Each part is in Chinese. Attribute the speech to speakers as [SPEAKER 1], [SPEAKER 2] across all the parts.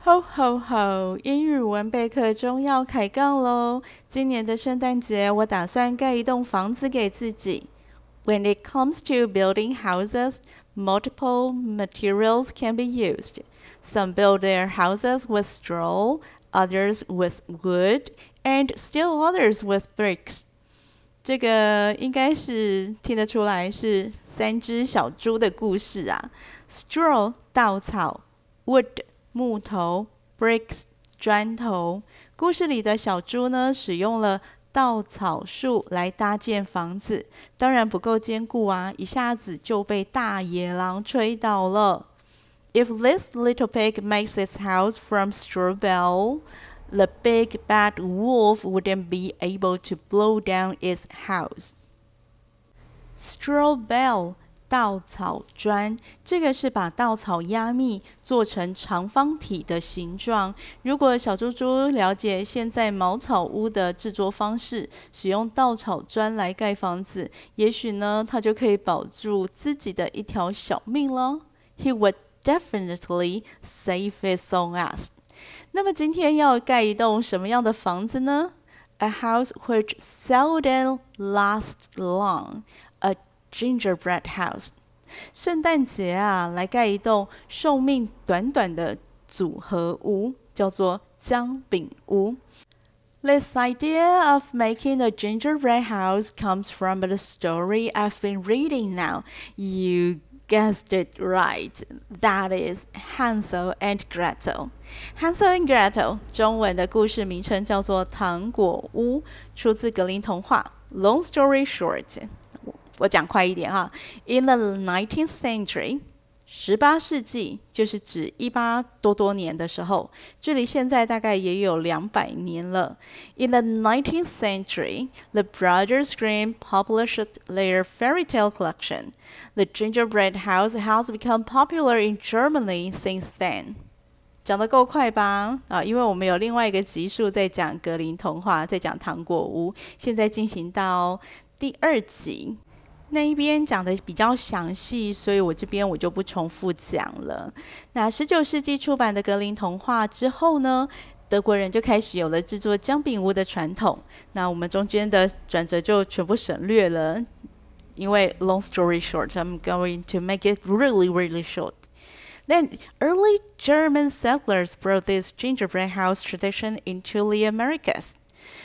[SPEAKER 1] 吼吼吼！英语文备课中要开杠喽！今年的圣诞节，我打算盖一栋房子给自己。When it comes to building houses, multiple materials can be used. Some build their houses with straw, others with wood, and still others with bricks. 这个应该是听得出来是三只小猪的故事啊。Straw 稻草，wood 木头，bricks 砖头。故事里的小猪呢，使用了稻草树来搭建房子，当然不够坚固啊，一下子就被大野狼吹倒了。If this little pig makes its house from straw bale, the big bad wolf wouldn't be able to blow down its house. Straw bale 稻草砖，这个是把稻草压密做成长方体的形状。如果小猪猪了解现在茅草屋的制作方式，使用稻草砖来盖房子，也许呢，他就可以保住自己的一条小命了。He would definitely save his own ass. 那么今天要盖一栋什么样的房子呢？A house which seldom lasts long. A gingerbread house。圣诞节啊，来盖一栋寿命短短的组合屋，叫做姜饼屋。This idea of making a gingerbread house comes from the story I've been reading now. You guessed it right. That is Hansel and Gretel. Hansel and Gretel 中文的故事名称叫做《糖果屋》，出自格林童话。Long story short， 我讲快一点哈。In the nineteenth century，十八世纪就是指一八多多年的时候，距离现在大概也有两百年了。In the nineteenth century, the Brothers Grimm published their fairy tale collection. The gingerbread house has become popular in Germany since then. 讲得够快吧？啊，因为我们有另外一个集数在讲格林童话，在讲糖果屋，现在进行到第二集。那一边讲的比较详细，所以我这边我就不重复讲了。那十九世纪出版的格林童话之后呢，德国人就开始有了制作姜饼屋的传统。那我们中间的转折就全部省略了，因为 long story short，I'm going to make it really really short. Then early German settlers brought this gingerbread house tradition into the Americas.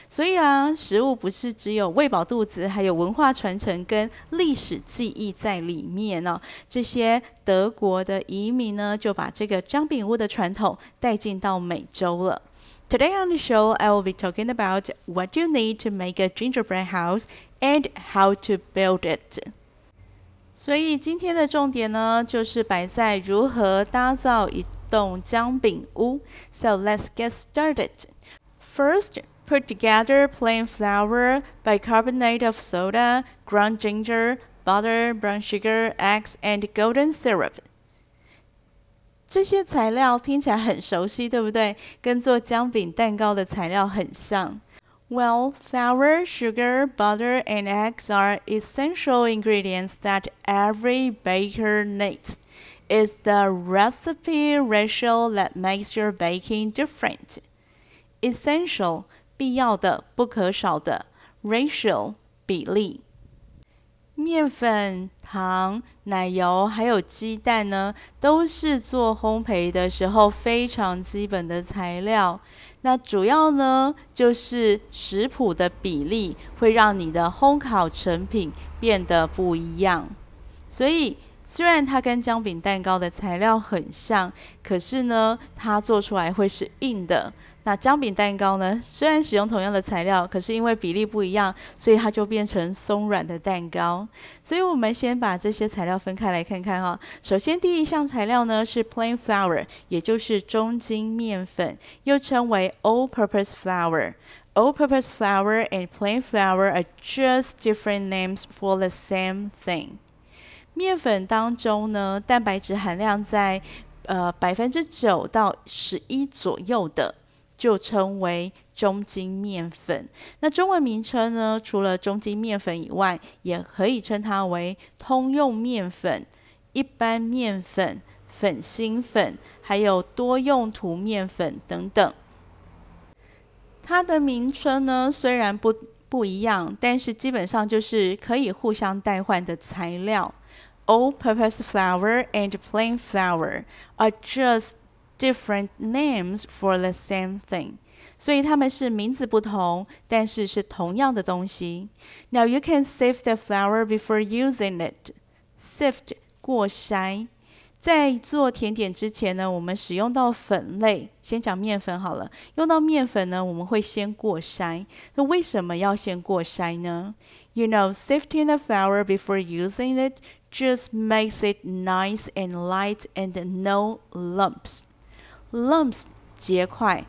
[SPEAKER 1] 所以啊，食物不是只有喂饱肚子，还有文化传承跟历史记忆在里面呢、哦。这些德国的移民呢，就把这个姜饼屋的传统带进到美洲了。Today on the show, I will be talking about what you need to make a gingerbread house and how to build it. 所以今天的重点呢，就是摆在如何打造一栋姜饼屋。So let's get started. First. Put together plain flour, bicarbonate of soda, ground ginger, butter, brown sugar, eggs, and golden syrup. 这些材料听起来很熟悉，对不对？跟做姜饼蛋糕的材料很像。Well, flour, sugar, butter, and eggs are essential ingredients that every baker needs. It's the recipe ratio that makes your baking different. Essential. 必要的、不可少的 ratio 比例，面粉、糖、奶油还有鸡蛋呢，都是做烘焙的时候非常基本的材料。那主要呢，就是食谱的比例会让你的烘烤成品变得不一样。所以，虽然它跟姜饼蛋糕的材料很像，可是呢，它做出来会是硬的。那姜饼蛋糕呢？虽然使用同样的材料，可是因为比例不一样，所以它就变成松软的蛋糕。所以我们先把这些材料分开来看看哈。首先，第一项材料呢是 plain flour，也就是中筋面粉，又称为 all-purpose flour。all-purpose flour and plain flour are just different names for the same thing。面粉当中呢，蛋白质含量在呃百分之九到十一左右的。就称为中筋面粉。那中文名称呢？除了中筋面粉以外，也可以称它为通用面粉、一般面粉、粉心粉，还有多用途面粉等等。它的名称呢，虽然不不一样，但是基本上就是可以互相代换的材料。All-purpose flour and plain flour are just different names for the same thing. 所以它们是名字不同，但是是同样的东西。Now you can sift the flour before using it. Sift 过筛。在做甜点之前呢，我们使用到粉类，先讲面粉好了。用到面粉呢，我们会先过筛。那为什么要先过筛呢？You know, sifting the flour before using it just makes it nice and light and no lumps. Lumps 结块。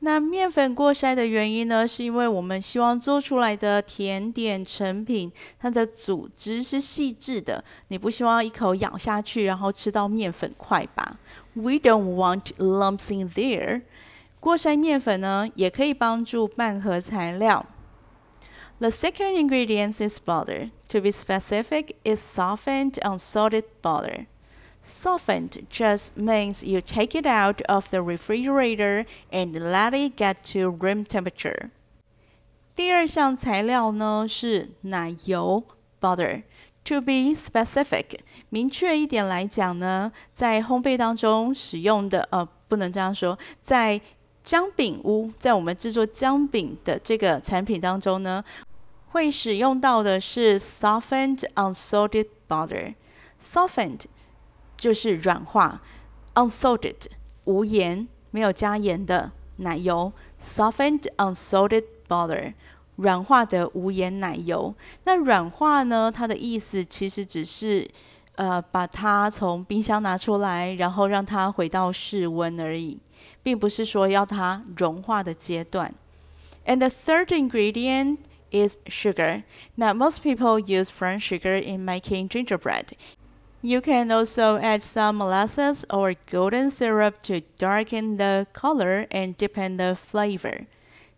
[SPEAKER 1] 那面粉过筛的原因呢，是因为我们希望做出来的甜点成品，它的组织是细致的。你不希望一口咬下去，然后吃到面粉块吧？We don't want lumps in there。过筛面粉呢，也可以帮助拌合材料。The second ingredient is butter. To be specific, is softened unsalted butter. Softened just means you take it out of the refrigerator and let it get to room temperature. 第二项材料呢是奶油 （butter）。To be specific，明确一点来讲呢，在烘焙当中使用的，呃，不能这样说，在姜饼屋，在我们制作姜饼的这个产品当中呢，会使用到的是 softened unsalted butter。Softened 就是软化，unsalted 无盐，没有加盐的奶油，softened unsalted butter 软化的无盐奶油。那软化呢？它的意思其实只是，呃，把它从冰箱拿出来，然后让它回到室温而已，并不是说要它融化的阶段。And the third ingredient is sugar. Now most people use brown sugar in making gingerbread. You can also add some molasses or golden syrup to darken the color and deepen the flavor.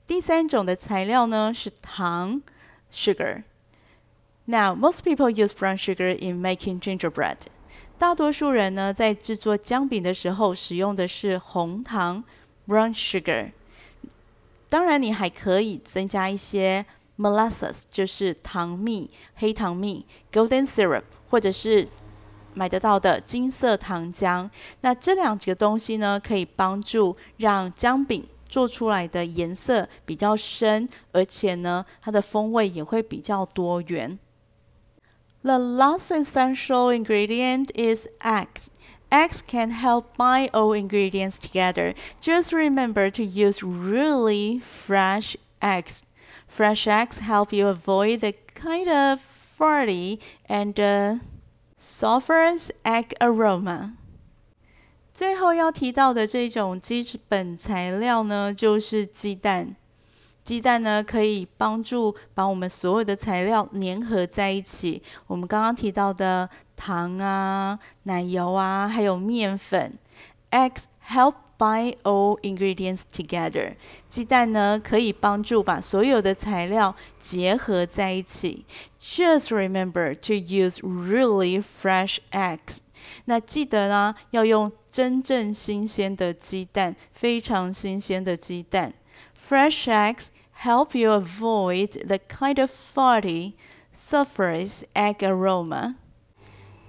[SPEAKER 1] 第三种的材料呢是糖 （sugar）。Now, most people use brown sugar in making gingerbread. 大多数人呢在制作姜饼的时候使用的是红糖 （brown sugar）。当然，你还可以增加一些 molasses，就是糖蜜、黑糖蜜 （golden syrup） 或者是 买得到的金色糖浆，那这两个东西呢，可以帮助让姜饼做出来的颜色比较深，而且呢，它的风味也会比较多元。The last essential ingredient is eggs. Eggs can help bind all ingredients together. Just remember to use really fresh eggs. Fresh eggs help you avoid the kind of farty and uh, Sulfurous egg aroma。最后要提到的这种基本材料呢，就是鸡蛋。鸡蛋呢，可以帮助把我们所有的材料粘合在一起。我们刚刚提到的糖啊、奶油啊，还有面粉。Eggs help bind all ingredients together。鸡蛋呢，可以帮助把所有的材料结合在一起。Just remember to use really fresh eggs。那记得呢，要用真正新鲜的鸡蛋，非常新鲜的鸡蛋。Fresh eggs help you avoid the kind of farty, sulfurous egg aroma.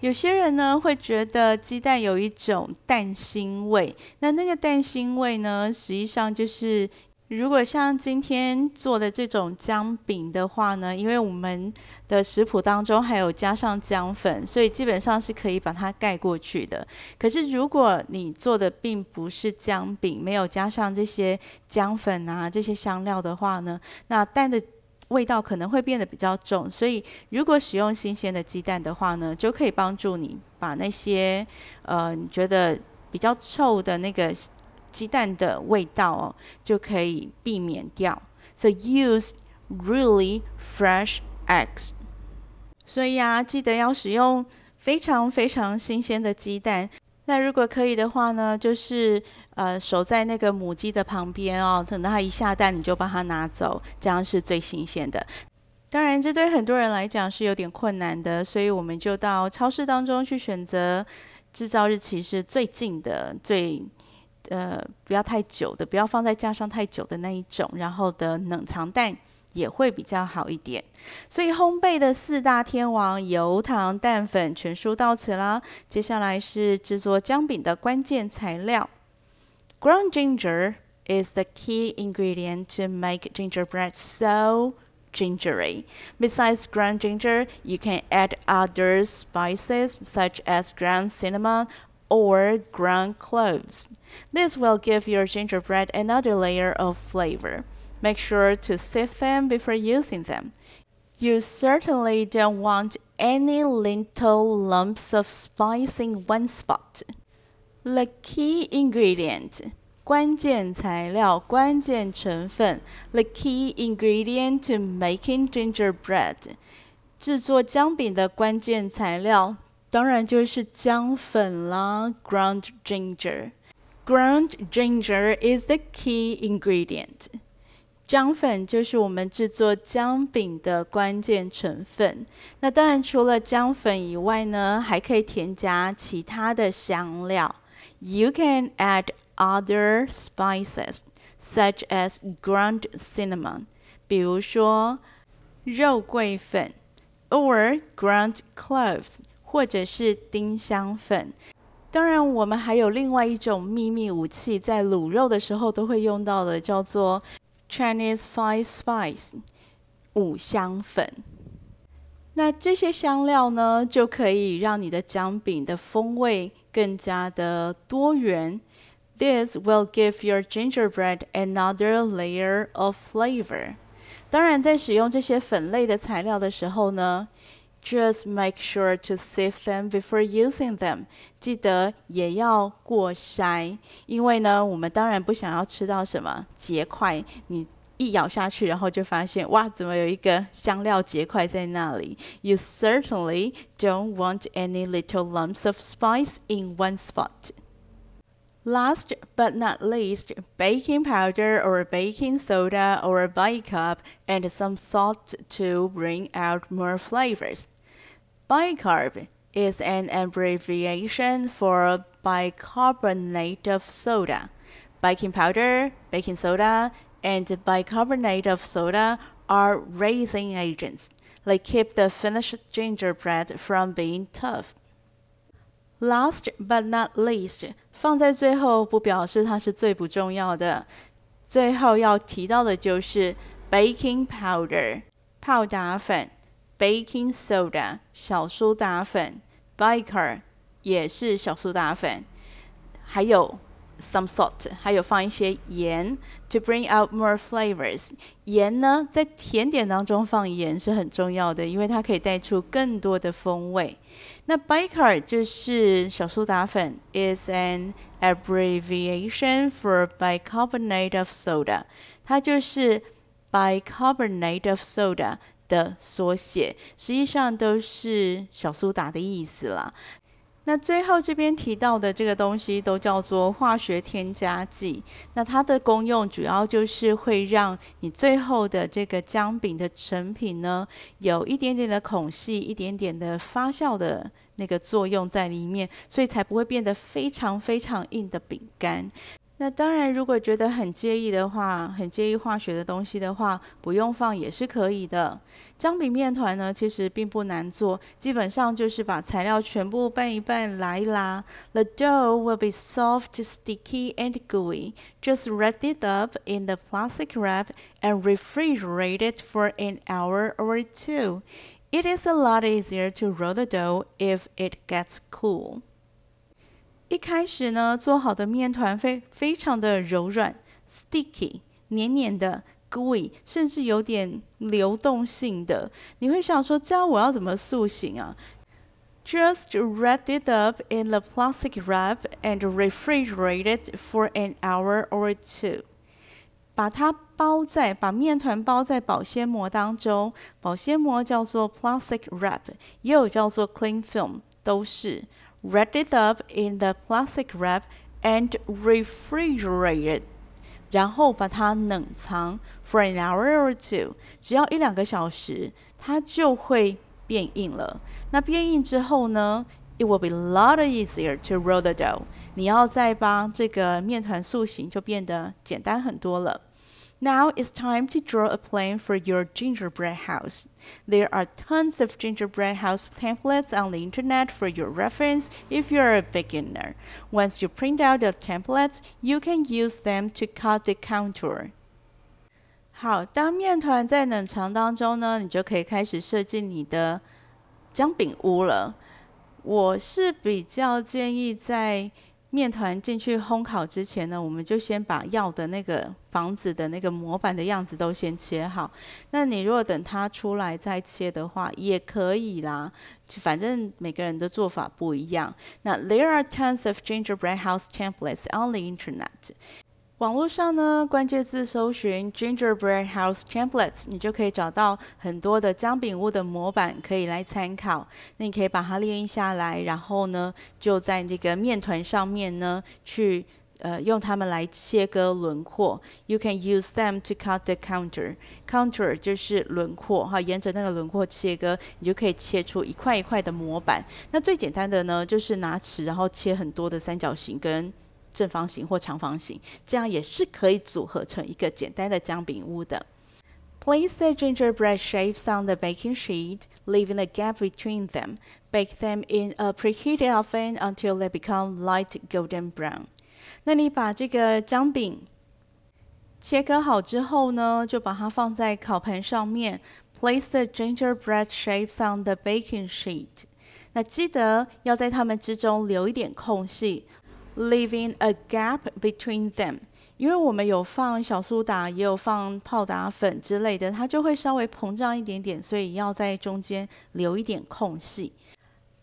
[SPEAKER 1] 有些人呢会觉得鸡蛋有一种蛋腥味，那那个蛋腥味呢，实际上就是如果像今天做的这种姜饼的话呢，因为我们的食谱当中还有加上姜粉，所以基本上是可以把它盖过去的。可是如果你做的并不是姜饼，没有加上这些姜粉啊这些香料的话呢，那蛋的。味道可能会变得比较重，所以如果使用新鲜的鸡蛋的话呢，就可以帮助你把那些呃你觉得比较臭的那个鸡蛋的味道哦，就可以避免掉。So use really fresh eggs。所以啊，记得要使用非常非常新鲜的鸡蛋。那如果可以的话呢，就是呃守在那个母鸡的旁边哦，等到它一下蛋，你就把它拿走，这样是最新鲜的。当然，这对很多人来讲是有点困难的，所以我们就到超市当中去选择制造日期是最近的，最呃不要太久的，不要放在架上太久的那一种，然后的冷藏蛋也会比较好一点。所以烘焙的四大天王油糖蛋粉全书到此啦。接下来是制作姜饼的关键材料：ground ginger is the key ingredient to make gingerbread so gingery. Besides ground ginger, you can add other spices such as ground cinnamon or ground cloves. This will give your gingerbread another layer of flavor. Make sure to sift them before using them. You certainly don't want any little lumps of spice in one spot. The key ingredient 关键材料、关键成分，the key ingredient to making gingerbread，制作姜饼的关键材料，当然就是姜粉啦，ground ginger。ground ginger is the key ingredient。 姜粉就是我们制作姜饼的关键成分。那当然，除了姜粉以外呢，还可以添加其他的香料。You can add other spices such as ground cinnamon，比如说肉桂粉，or ground cloves，或者是丁香粉。当然，我们还有另外一种秘密武器，在卤肉的时候都会用到的，叫做 Chinese five spice，五香粉。那这些香料呢，就可以让你的姜饼的风味更加的多元。This will give your gingerbread another layer of flavor。当然，在使用这些粉类的材料的时候呢 ，just make sure to sift them before using them。记得也要过筛，因为呢，我们当然不想要吃到什么结块，你一咬下去，然后就发现哇，怎么有一个香料结块在那里？You certainly don't want any little lumps of spice in one spot。Last but not least, baking powder or baking soda or bicarb and some salt to bring out more flavors. Bicarb is an abbreviation for bicarbonate of soda. Baking powder, baking soda, and bicarbonate of soda are raising agents. They keep the finished gingerbread from being tough. Last but not least，放在最后不表示它是最不重要的。最后要提到的就是 baking powder 泡打粉 ，baking soda 小苏打粉，bicarb 也是小苏打粉，还有。Some salt，还有放一些盐，to bring out more flavors。盐呢，在甜点当中放盐是很重要的，因为它可以带出更多的风味。那 bicarb 就是小苏打粉，is an abbreviation for bicarbonate of soda。它就是 bicarbonate of soda 的缩写，实际上都是小苏打的意思啦。那最后这边提到的这个东西都叫做化学添加剂。那它的功用主要就是会让你最后的这个姜饼的成品呢，有一点点的孔隙，一点点的发酵的那个作用在里面，所以才不会变得非常非常硬的饼干。那当然，如果觉得很介意的话，很介意化学的东西的话，不用放也是可以的。姜饼面团呢，其实并不难做，基本上就是把材料全部拌一拌，拉一拉。The dough will be soft, sticky, and gooey. Just wrap it up in the plastic wrap and refrigerate it for an hour or two. It is a lot easier to roll the dough if it gets cool. 一开始呢，做好的面团非非常的柔软，sticky，黏黏的，gooey，甚至有点流动性的。你会想说，这样我要怎么塑形啊？Just wrap it up in the plastic wrap and refrigerate it for an hour or two。把它包在，把面团包在保鲜膜当中。保鲜膜叫做 plastic wrap，也有叫做 cling film，都是。Wrap it up in the plastic wrap and refrigerate it，然后把它冷藏 for an hour or two，只要一两个小时，它就会变硬了。那变硬之后呢 it will be a lot easier to roll the dough. 你要再把这个面团塑形，就变得简单很多了。 Now it's time to draw a plan for your gingerbread house. There are tons of gingerbread house templates on the internet for your reference if you're a beginner. Once you print out the templates, you can use them to cut the contour. 好，当面团在冷藏当中呢，你就可以开始设计你的姜饼屋了。我是比较建议在 面团进去烘烤之前呢，我们就先把要的那个房子的那个模板的样子都先切好。那你如果等它出来再切的话，也可以啦。反正每个人的做法不一样。那 There are tons of gingerbread house templates on the internet. 网络上呢，关键字搜寻 Gingerbread House Templates，你就可以找到很多的姜饼屋的模板可以来参考。那你可以把它列印下来，然后呢，就在那个面团上面呢，去呃用它们来切割轮廓。You can use them to cut the counter。Counter 就是轮廓哈，沿着那个轮廓切割，你就可以切出一块一块的模板。那最简单的呢，就是拿尺然后切很多的三角形跟。正方形或长方形，这样也是可以组合成一个简单的姜饼屋的。Place the gingerbread shapes on the baking sheet, leaving a gap between them. Bake them in a preheated oven until they become light golden brown. 那你把这个姜饼切割好之后呢，就把它放在烤盘上面。Place the gingerbread shapes on the baking sheet. 那记得要在它们之中留一点空隙。Leaving a gap between them，因为我们有放小苏打，也有放泡打粉之类的，它就会稍微膨胀一点点，所以要在中间留一点空隙。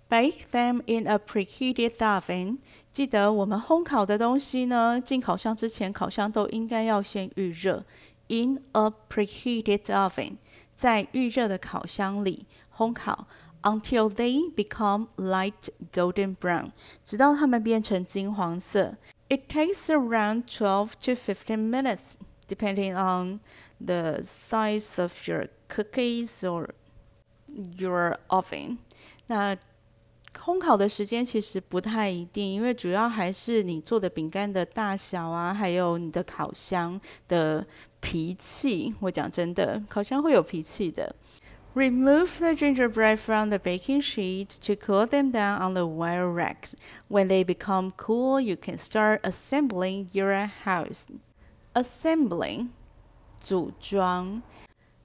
[SPEAKER 1] Bake them in a preheated oven。记得我们烘烤的东西呢，进烤箱之前，烤箱都应该要先预热。In a preheated oven，在预热的烤箱里烘烤。Until they become light golden brown，直到它们变成金黄色。It takes around twelve to fifteen minutes, depending on the size of your cookies or your oven。那烘烤的时间其实不太一定，因为主要还是你做的饼干的大小啊，还有你的烤箱的脾气。我讲真的，烤箱会有脾气的。 Remove the gingerbread from the baking sheet to cool them down on the wire racks. When they become cool, you can start assembling your house. Assembling，组装。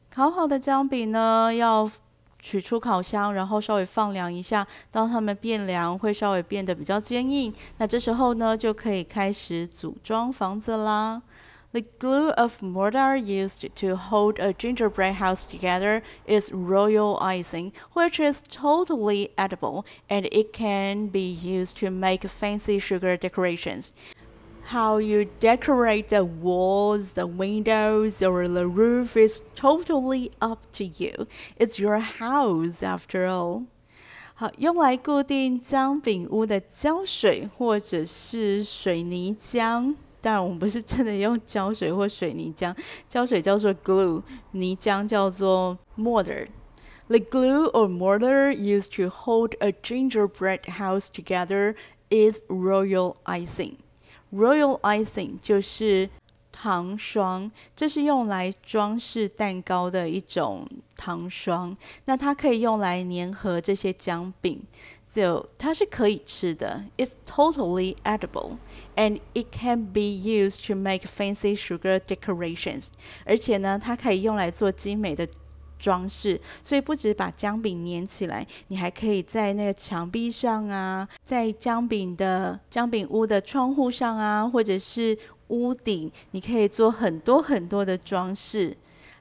[SPEAKER 1] 烤好的姜饼呢，要取出烤箱，然后稍微放凉一下。当它们变凉，会稍微变得比较坚硬。那这时候呢，就可以开始组装房子啦。 The glue of mortar used to hold a gingerbread house together is royal icing, which is totally edible, and it can be used to make fancy sugar decorations. How you decorate the walls, the windows, or the roof is totally up to you. It's your house after all. 好，用来固定姜饼屋的胶水或者是水泥浆。 当然，我们不是真的用胶水或水泥浆，胶水叫做 glue，泥浆叫做 mortar。The glue or mortar used to hold a gingerbread house together is royal icing. Royal icing 就是糖霜，这是用来装饰蛋糕的一种糖霜。那它可以用来粘合这些姜饼。still，它是可以吃的，It's totally edible, and it can be used to make fancy sugar decorations。而且呢，它可以用来做精美的装饰。所以不止把姜饼粘起来，你还可以在那个墙壁上啊，在姜饼的姜饼屋的窗户上啊，或者是屋顶，你可以做很多很多的装饰。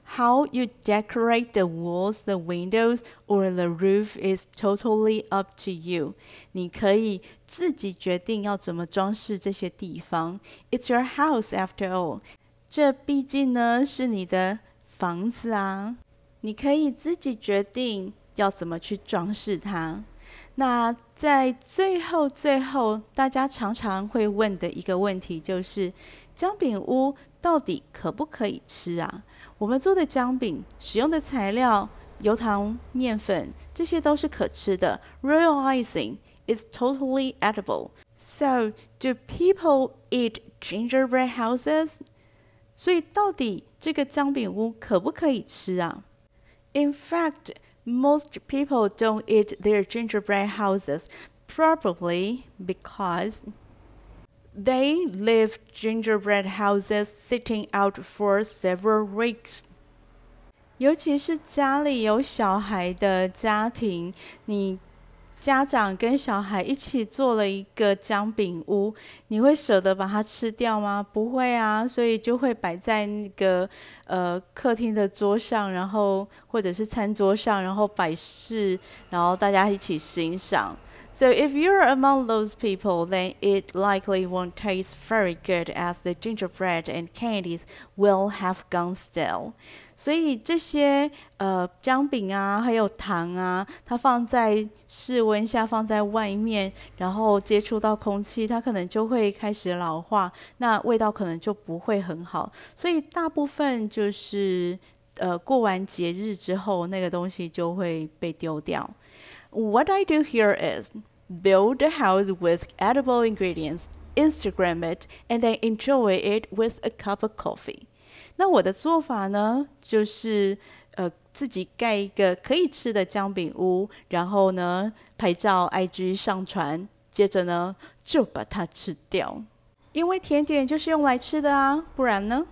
[SPEAKER 1] How you decorate the walls, the windows, or the roof is totally up to you. 你可以自己决定要怎么装饰这些地方。It's your house after all. 这毕竟呢是你的房子啊，你可以自己决定要怎么去装饰它。那在最后最后，大家常常会问的一个问题就是：姜饼屋到底可不可以吃啊？我们做的姜饼使用的材料，油糖、面粉，这些都是可吃的。Royal icing is totally edible. So, do people eat gingerbread houses? 所以到底这个姜饼屋可不可以吃啊？In fact, most people don't eat their gingerbread houses, probably because they leave gingerbread houses sitting out for several weeks. 尤其是家里有小孩的家庭，你。 家长跟小孩一起做了一个姜饼屋，你会舍得把它吃掉吗？不会啊，所以就会摆在那个呃客厅的桌上，然后或者是餐桌上，然后摆饰，然后大家一起欣赏。So if you're among those people, then it likely won't taste very good as the gingerbread and candies will have gone stale. 所以这些呃姜饼啊，还有糖啊，它放在室温下，放在外面，然后接触到空气，它可能就会开始老化，那味道可能就不会很好。所以大部分就是呃过完节日之后，那个东西就会被丢掉。What I do here is build a house with edible ingredients, Instagram it, and then enjoy it with a cup of coffee. 那我的做法呢，就是呃自己盖一个可以吃的姜饼屋，然后呢拍照 IG 上传，接着呢就把它吃掉。因为甜点就是用来吃的啊，不然呢？